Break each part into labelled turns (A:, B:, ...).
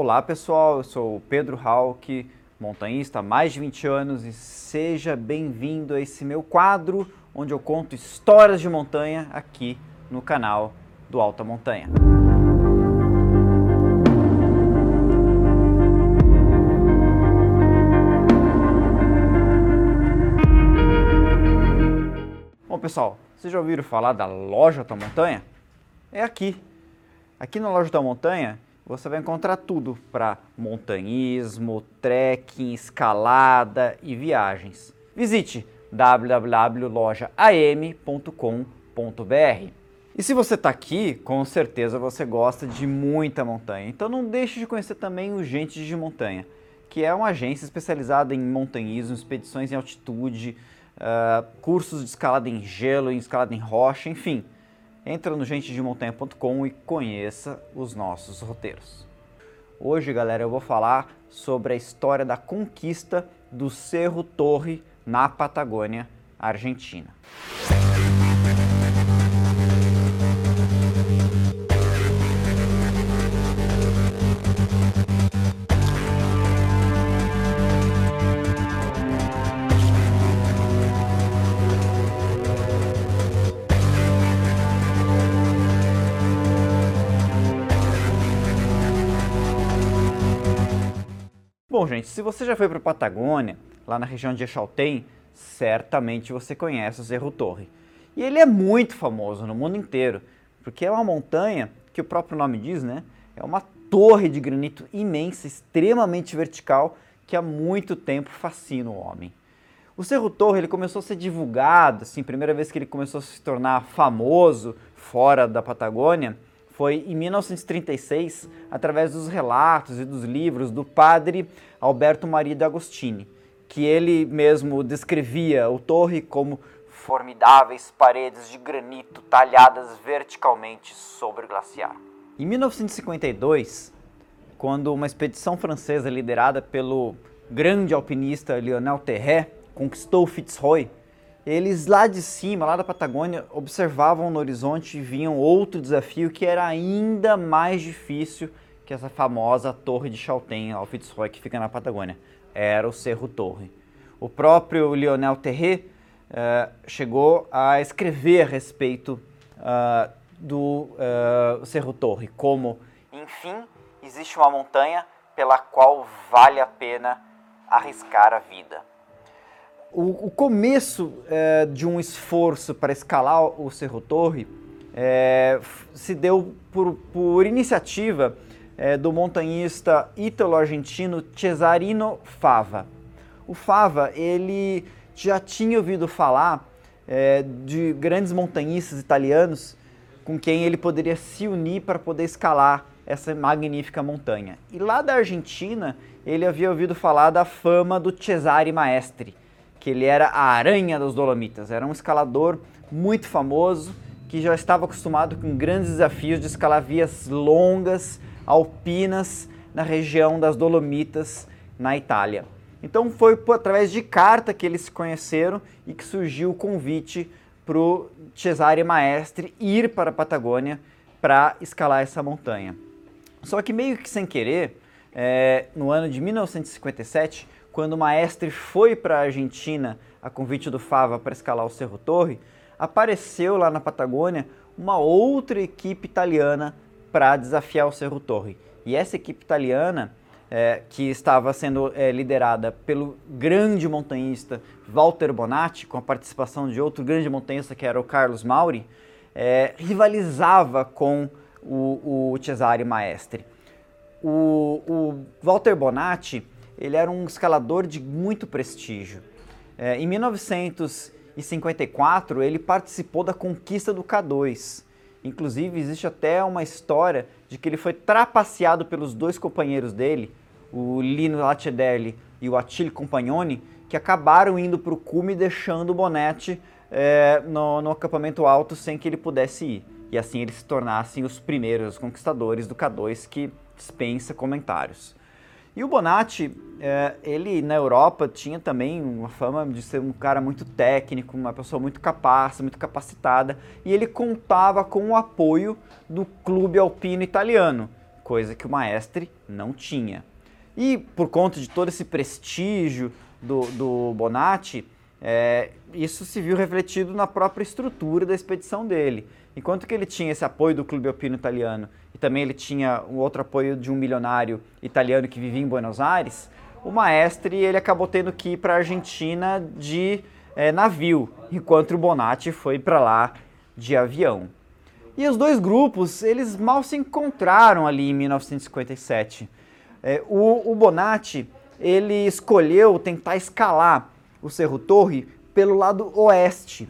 A: Olá pessoal, eu sou Pedro Hauck, montanhista há mais de 20 anos e seja bem-vindo a esse meu quadro onde eu conto histórias de montanha aqui no canal do Alta Montanha. Bom pessoal, vocês já ouviram falar da loja Alta Montanha? É aqui. Aqui na loja Alta Montanha você vai encontrar tudo para montanhismo, trekking, escalada e viagens. Visite www.lojaam.com.br. E se você está aqui, com certeza você gosta de muita montanha. Então não deixe de conhecer também o Gente de Montanha, que é uma agência especializada em montanhismo, expedições em altitude, uh, cursos de escalada em gelo, em escalada em rocha, enfim entra no gentedemontanha.com e conheça os nossos roteiros. Hoje, galera, eu vou falar sobre a história da conquista do Cerro Torre na Patagônia, Argentina. Gente, se você já foi para a Patagônia, lá na região de Echaltén, certamente você conhece o Cerro Torre. E ele é muito famoso no mundo inteiro, porque é uma montanha que o próprio nome diz, né? É uma torre de granito imensa, extremamente vertical, que há muito tempo fascina o homem. O Cerro Torre ele começou a ser divulgado, assim, primeira vez que ele começou a se tornar famoso fora da Patagônia, foi em 1936, através dos relatos e dos livros do padre Alberto Maria de Agostini, que ele mesmo descrevia o torre como formidáveis paredes de granito talhadas verticalmente sobre o glaciar. Em 1952, quando uma expedição francesa liderada pelo grande alpinista Lionel Terré conquistou Fitzroy, eles lá de cima, lá da Patagônia, observavam no horizonte e viam outro desafio que era ainda mais difícil que essa famosa Torre de Chaltén, ao Fitzroy, que fica na Patagônia. Era o Cerro Torre. O próprio Lionel Terré uh, chegou a escrever a respeito uh, do uh, Cerro Torre, como, enfim, existe uma montanha pela qual vale a pena arriscar a vida. O, o começo é, de um esforço para escalar o Cerro Torre é, se deu por, por iniciativa é, do montanhista ítalo-argentino Cesarino Fava. O Fava ele já tinha ouvido falar é, de grandes montanhistas italianos com quem ele poderia se unir para poder escalar essa magnífica montanha. E lá da Argentina ele havia ouvido falar da fama do Cesare Maestri que ele era a aranha dos Dolomitas, era um escalador muito famoso que já estava acostumado com grandes desafios de escalar vias longas, alpinas na região das Dolomitas, na Itália. Então foi por, através de carta que eles se conheceram e que surgiu o convite para o Cesare Maestre ir para a Patagônia para escalar essa montanha. Só que meio que sem querer, é, no ano de 1957, quando o Maestre foi para a Argentina a convite do Fava para escalar o Cerro Torre, apareceu lá na Patagônia uma outra equipe italiana para desafiar o Cerro Torre. E essa equipe italiana, é, que estava sendo é, liderada pelo grande montanhista Walter Bonatti, com a participação de outro grande montanhista que era o Carlos Mauri, é, rivalizava com o, o Cesare Maestre. O, o Walter Bonatti ele era um escalador de muito prestígio. É, em 1954, ele participou da conquista do K2. Inclusive, existe até uma história de que ele foi trapaceado pelos dois companheiros dele, o Lino Lacedelli e o Attila Compagnoni, que acabaram indo para o cume deixando o Bonetti é, no, no acampamento alto sem que ele pudesse ir. E assim eles se tornassem os primeiros conquistadores do K2 que dispensa comentários. E o Bonatti, é, ele na Europa tinha também uma fama de ser um cara muito técnico, uma pessoa muito capaz, muito capacitada, e ele contava com o apoio do clube alpino italiano, coisa que o Maestre não tinha. E por conta de todo esse prestígio do, do Bonatti, é, isso se viu refletido na própria estrutura da expedição dele. Enquanto que ele tinha esse apoio do Clube Alpino Italiano e também ele tinha um outro apoio de um milionário italiano que vivia em Buenos Aires, o Maestre ele acabou tendo que ir para a Argentina de é, navio, enquanto o Bonatti foi para lá de avião. E os dois grupos, eles mal se encontraram ali em 1957. É, o, o Bonatti, ele escolheu tentar escalar o Cerro Torre pelo lado oeste,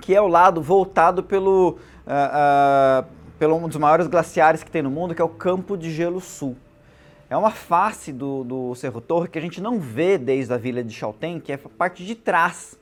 A: que é o lado voltado pelo, uh, uh, pelo um dos maiores glaciares que tem no mundo, que é o Campo de Gelo Sul. É uma face do, do Cerro Torre que a gente não vê desde a vila de Chaltén, que é a parte de trás.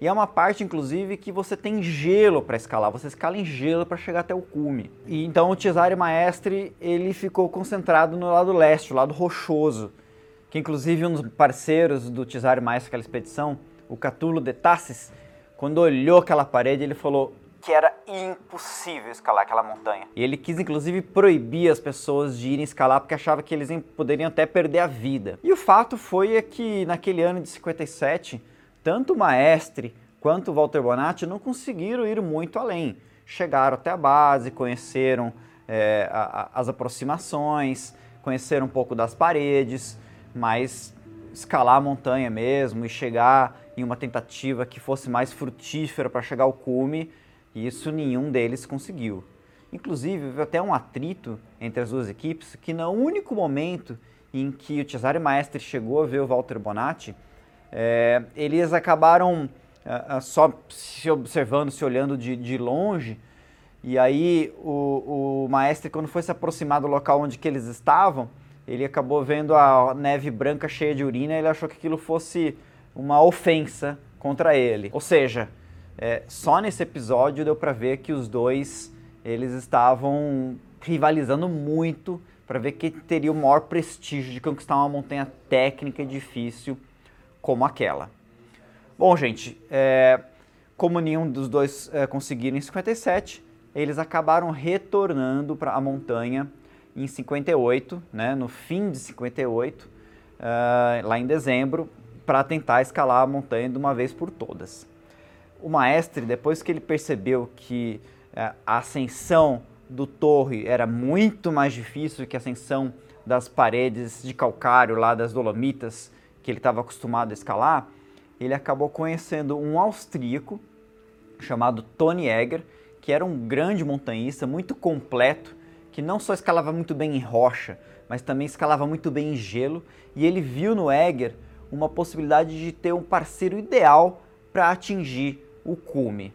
A: E é uma parte, inclusive, que você tem gelo para escalar, você escala em gelo para chegar até o cume. E então o Cesare Maestre ele ficou concentrado no lado leste, o lado rochoso, que inclusive um dos parceiros do Cesare Maestre aquela expedição, o Catulo de Tassis, quando olhou aquela parede, ele falou que era impossível escalar aquela montanha. E ele quis inclusive proibir as pessoas de irem escalar porque achava que eles poderiam até perder a vida. E o fato foi é que naquele ano de 57, tanto o Maestre quanto o Walter Bonatti não conseguiram ir muito além. Chegaram até a base, conheceram é, a, a, as aproximações, conheceram um pouco das paredes, mas escalar a montanha mesmo e chegar em uma tentativa que fosse mais frutífera para chegar ao cume, isso nenhum deles conseguiu. Inclusive, houve até um atrito entre as duas equipes que no único momento em que o Cesare Maestri chegou a ver o Walter Bonatti, é, eles acabaram é, só se observando, se olhando de, de longe, e aí o, o quando foi se aproximar do local onde que eles estavam, ele acabou vendo a neve branca cheia de urina e ele achou que aquilo fosse uma ofensa contra ele. Ou seja, é, só nesse episódio deu para ver que os dois eles estavam rivalizando muito para ver quem teria o maior prestígio de conquistar uma montanha técnica e difícil como aquela. Bom, gente, é, como nenhum dos dois é, conseguiram em 57, eles acabaram retornando para a montanha em 58, né, no fim de 58, uh, é, lá em dezembro, para tentar escalar a montanha de uma vez por todas. O maestre, depois que ele percebeu que uh, a ascensão do torre era muito mais difícil que a ascensão das paredes de calcário lá das Dolomitas, que ele estava acostumado a escalar, ele acabou conhecendo um austríaco chamado Tony Egger, que era um grande montanhista, muito completo, que não só escalava muito bem em rocha, mas também escalava muito bem em gelo, e ele viu no Egger uma possibilidade de ter um parceiro ideal para atingir o cume.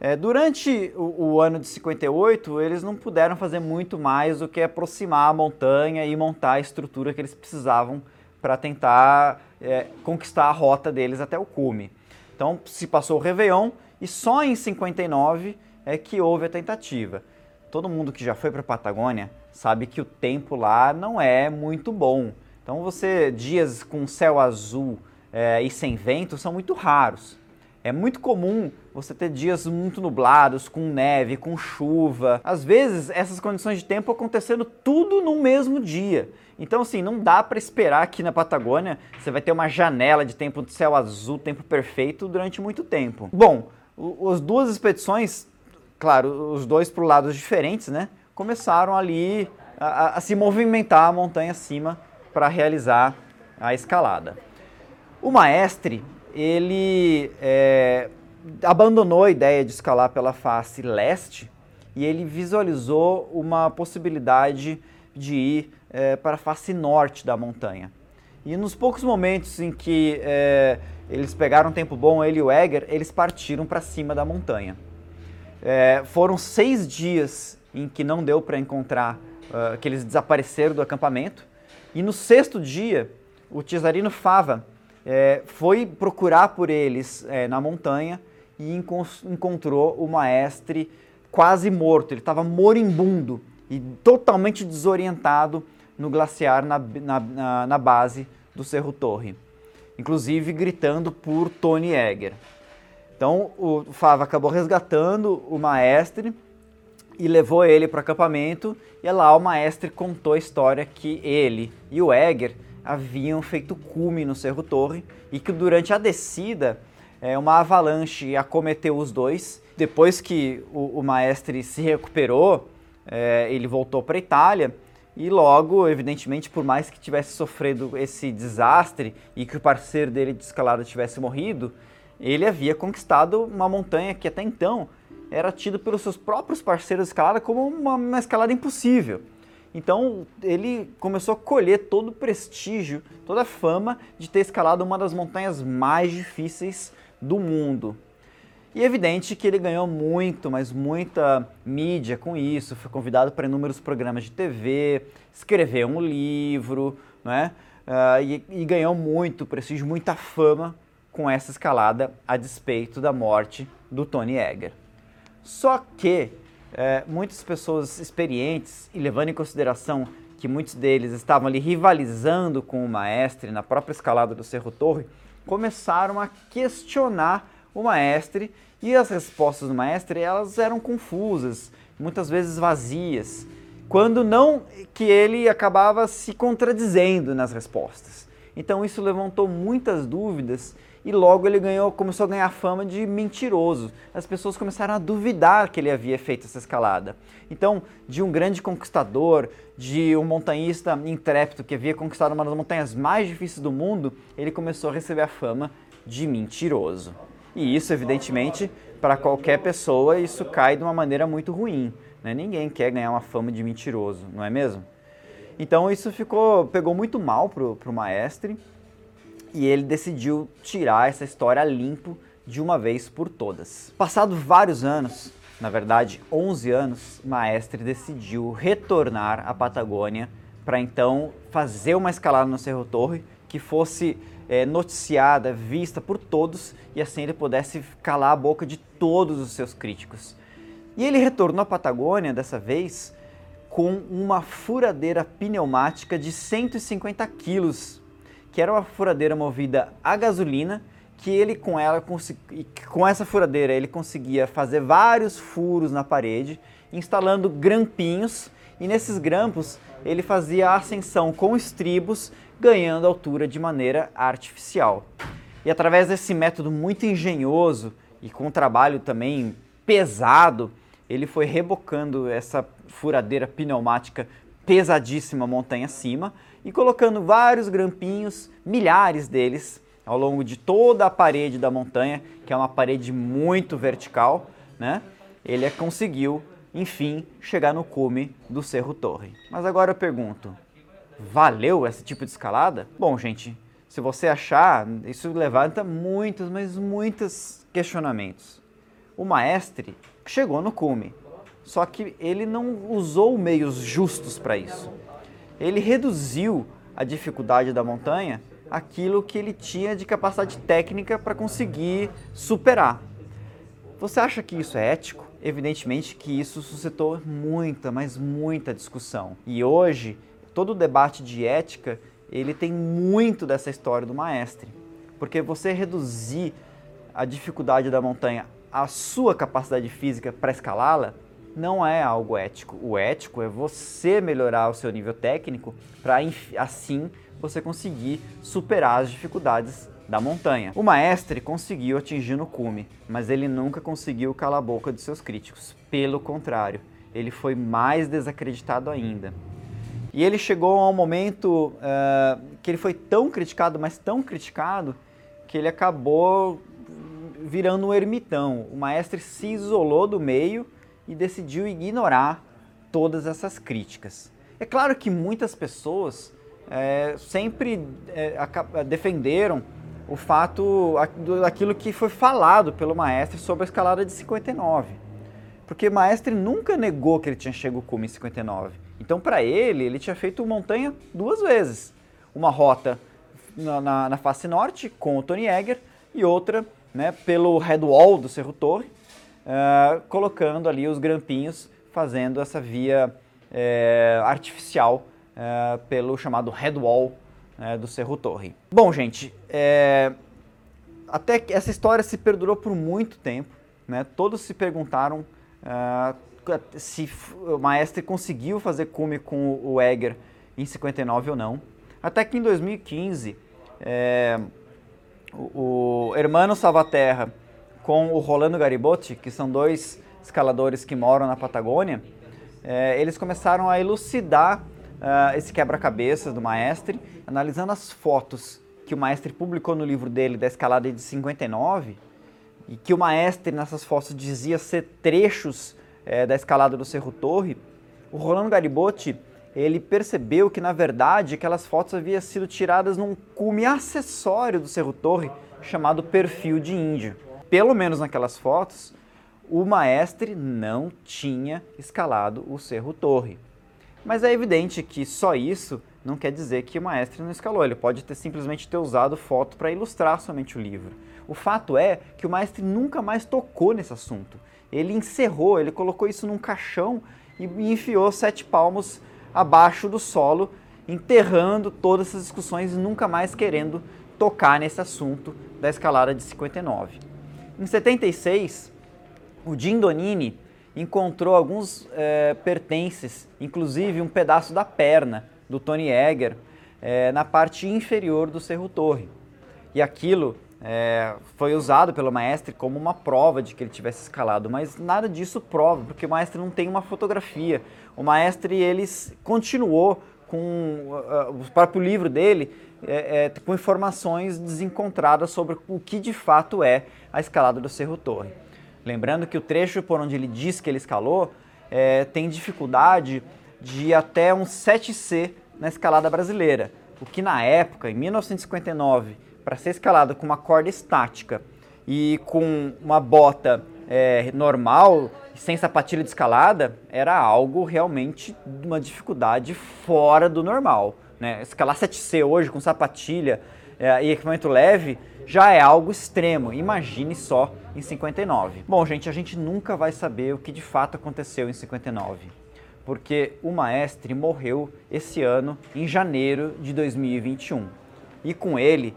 A: É, durante o, o, ano de 58, eles não puderam fazer muito mais do que aproximar a montanha e montar a estrutura que eles precisavam para tentar é, conquistar a rota deles até o cume. Então se passou o Réveillon e só em 59 é que houve a tentativa todo mundo que já foi para a Patagônia sabe que o tempo lá não é muito bom. Então você dias com céu azul é, e sem vento são muito raros. É muito comum você ter dias muito nublados, com neve, com chuva. Às vezes essas condições de tempo acontecendo tudo no mesmo dia. Então assim, não dá para esperar aqui na Patagônia você vai ter uma janela de tempo de céu azul, tempo perfeito durante muito tempo. Bom, as duas expedições claro, os dois por lados diferentes, né? Começaram ali a, a se movimentar a montanha acima para realizar a escalada. O maestre, ele é, abandonou a ideia de escalar pela face leste e ele visualizou uma possibilidade de ir é, para a face norte da montanha. E nos poucos momentos em que é, eles pegaram um tempo bom, ele e o Egger, eles partiram para cima da montanha. É, foram seis dias em que não deu para encontrar, uh, que eles desapareceram do acampamento. E no sexto dia, o Cesarino Fava é, foi procurar por eles é, na montanha e encontrou o maestre quase morto. Ele estava moribundo e totalmente desorientado no glaciar na, na, na, na base do Cerro Torre, inclusive gritando por Tony Egger. Então o Fava acabou resgatando o maestre e levou ele para o acampamento. E lá o maestre contou a história que ele e o Egger haviam feito cume no Cerro Torre e que durante a descida é, uma avalanche acometeu os dois. Depois que o, o maestre se recuperou, é, ele voltou para a Itália e logo, evidentemente, por mais que tivesse sofrido esse desastre e que o parceiro dele de escalada tivesse morrido, ele havia conquistado uma montanha que até então era tido pelos seus próprios parceiros de escalada como uma, uma escalada impossível. Então ele começou a colher todo o prestígio, toda a fama de ter escalado uma das montanhas mais difíceis do mundo. E é evidente que ele ganhou muito, mas muita mídia com isso, foi convidado para inúmeros programas de TV, escreveu um livro, né? Uh, e, e ganhou muito prestígio, muita fama com essa escalada a despeito da morte do Tony Egger. Só que é, muitas pessoas experientes, e levando em consideração que muitos deles estavam ali rivalizando com o maestre na própria escalada do Cerro Torre, começaram a questionar o maestre e as respostas do maestre elas eram confusas, muitas vezes vazias, quando não que ele acabava se contradizendo nas respostas. Então isso levantou muitas dúvidas e logo ele ganhou, começou a ganhar fama de mentiroso. As pessoas começaram a duvidar que ele havia feito essa escalada. Então, de um grande conquistador, de um montanhista intrépido que havia conquistado uma das montanhas mais difíceis do mundo, ele começou a receber a fama de mentiroso. E isso, evidentemente, para qualquer pessoa, isso cai de uma maneira muito ruim. Né? Ninguém quer ganhar uma fama de mentiroso, não é mesmo? Então isso ficou, pegou muito mal pro, pro maestre e ele decidiu tirar essa história limpo de uma vez por todas. Passado vários anos, na verdade 11 anos, Maestre decidiu retornar à Patagônia para então fazer uma escalada no Cerro Torre que fosse é, noticiada, vista por todos e assim ele pudesse calar a boca de todos os seus críticos. E ele retornou à Patagônia dessa vez com uma furadeira pneumática de 150 quilos que era uma furadeira movida a gasolina, que ele com ela com essa furadeira ele conseguia fazer vários furos na parede, instalando grampinhos, e nesses grampos ele fazia a ascensão com estribos, ganhando altura de maneira artificial. E através desse método muito engenhoso e com um trabalho também pesado, ele foi rebocando essa furadeira pneumática pesadíssima montanha acima, e colocando vários grampinhos, milhares deles, ao longo de toda a parede da montanha, que é uma parede muito vertical, né? Ele conseguiu, enfim, chegar no cume do Cerro Torre. Mas agora eu pergunto, valeu esse tipo de escalada? Bom, gente, se você achar, isso levanta muitos, mas muitos questionamentos. O maestre chegou no cume, só que ele não usou meios justos para isso ele reduziu a dificuldade da montanha aquilo que ele tinha de capacidade técnica para conseguir superar. Você acha que isso é ético? Evidentemente que isso suscitou muita, mas muita discussão. E hoje, todo o debate de ética, ele tem muito dessa história do maestre. Porque você reduzir a dificuldade da montanha à sua capacidade física para escalá-la, não é algo ético. O ético é você melhorar o seu nível técnico para assim você conseguir superar as dificuldades da montanha. O maestre conseguiu atingir no cume, mas ele nunca conseguiu calar a boca de seus críticos. Pelo contrário, ele foi mais desacreditado ainda. E ele chegou a um momento uh, que ele foi tão criticado, mas tão criticado, que ele acabou virando um ermitão. O maestre se isolou do meio e decidiu ignorar todas essas críticas. É claro que muitas pessoas é, sempre é, defenderam o fato daquilo que foi falado pelo maestre sobre a escalada de 59. Porque o maestre nunca negou que ele tinha chegado cume em 59. Então, para ele, ele tinha feito montanha duas vezes. Uma rota na, na, na face norte com o Tony Egger e outra né, pelo headwall do Cerro Torre, uh, colocando ali os grampinhos, fazendo essa via uh, artificial uh, pelo chamado headwall né, do Cerro Torre. Bom, gente, até que essa história se perdurou por muito tempo, né? Todos se perguntaram se o Maestre conseguiu fazer cume com o Egger em 59 ou não. Até que em 2015, é, o, o Hermano Salvaterra com o Rolando Garibotti, que são dois escaladores que moram na Patagônia, é, eles começaram a elucidar uh, esse quebra-cabeças do Maestre, analisando as fotos que o Maestre publicou no livro dele da escalada de 59, e que o Maestre nessas fotos dizia ser trechos é, da escalada do Cerro Torre, o Rolando Garibotti ele percebeu que na verdade aquelas fotos haviam sido tiradas num cume acessório do Cerro Torre chamado perfil de índio. Pelo menos naquelas fotos, o maestre não tinha escalado o Cerro Torre. Mas é evidente que só isso não quer dizer que o maestre não escalou. Ele pode ter simplesmente ter usado foto para ilustrar somente o livro. O fato é que o maestre nunca mais tocou nesse assunto. Ele encerrou, ele colocou isso num caixão e enfiou sete palmos abaixo do solo, enterrando todas essas discussões e nunca mais querendo tocar nesse assunto da escalada de 59. Em 76, o Jim Donini encontrou alguns é, pertences, inclusive um pedaço da perna do Tony Egger, é, na parte inferior do Cerro Torre. E aquilo é, foi usado pelo maestre como uma prova de que ele tivesse escalado, mas nada disso prova, porque o maestre não tem uma fotografia. O maestre ele continuou com uh, o próprio livro dele é, é, com informações desencontradas sobre o que de fato é a escalada do Cerro Torre. Lembrando que o trecho por onde ele diz que ele escalou é, tem dificuldade de ir até um 7C na escalada brasileira, o que na época, em 1959, para ser escalada com uma corda estática e com uma bota é, normal, sem sapatilha de escalada, era algo realmente uma dificuldade fora do normal. Né? Escalar 7C hoje com sapatilha é, e equipamento leve já é algo extremo. Imagine só em 59. Bom, gente, a gente nunca vai saber o que de fato aconteceu em 59, porque o maestre morreu esse ano, em janeiro de 2021. E com ele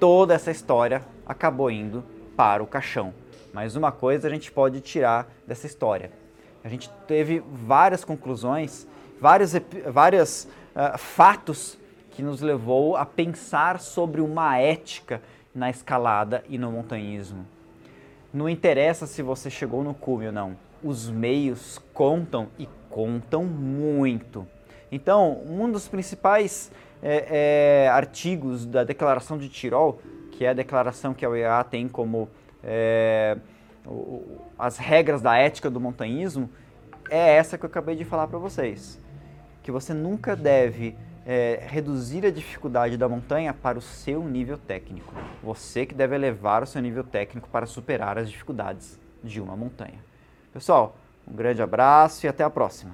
A: toda essa história acabou indo para o caixão. Mas uma coisa a gente pode tirar dessa história. A gente teve várias conclusões, vários, vários uh, fatos que nos levou a pensar sobre uma ética na escalada e no montanhismo. Não interessa se você chegou no cume ou não, os meios contam e contam muito. Então, um dos principais é, é, artigos da Declaração de Tirol, que é a declaração que a UEA tem como é, o, as regras da ética do montanhismo, é essa que eu acabei de falar para vocês. Que você nunca deve é, reduzir a dificuldade da montanha para o seu nível técnico. Você que deve elevar o seu nível técnico para superar as dificuldades de uma montanha. Pessoal, um grande abraço e até a próxima.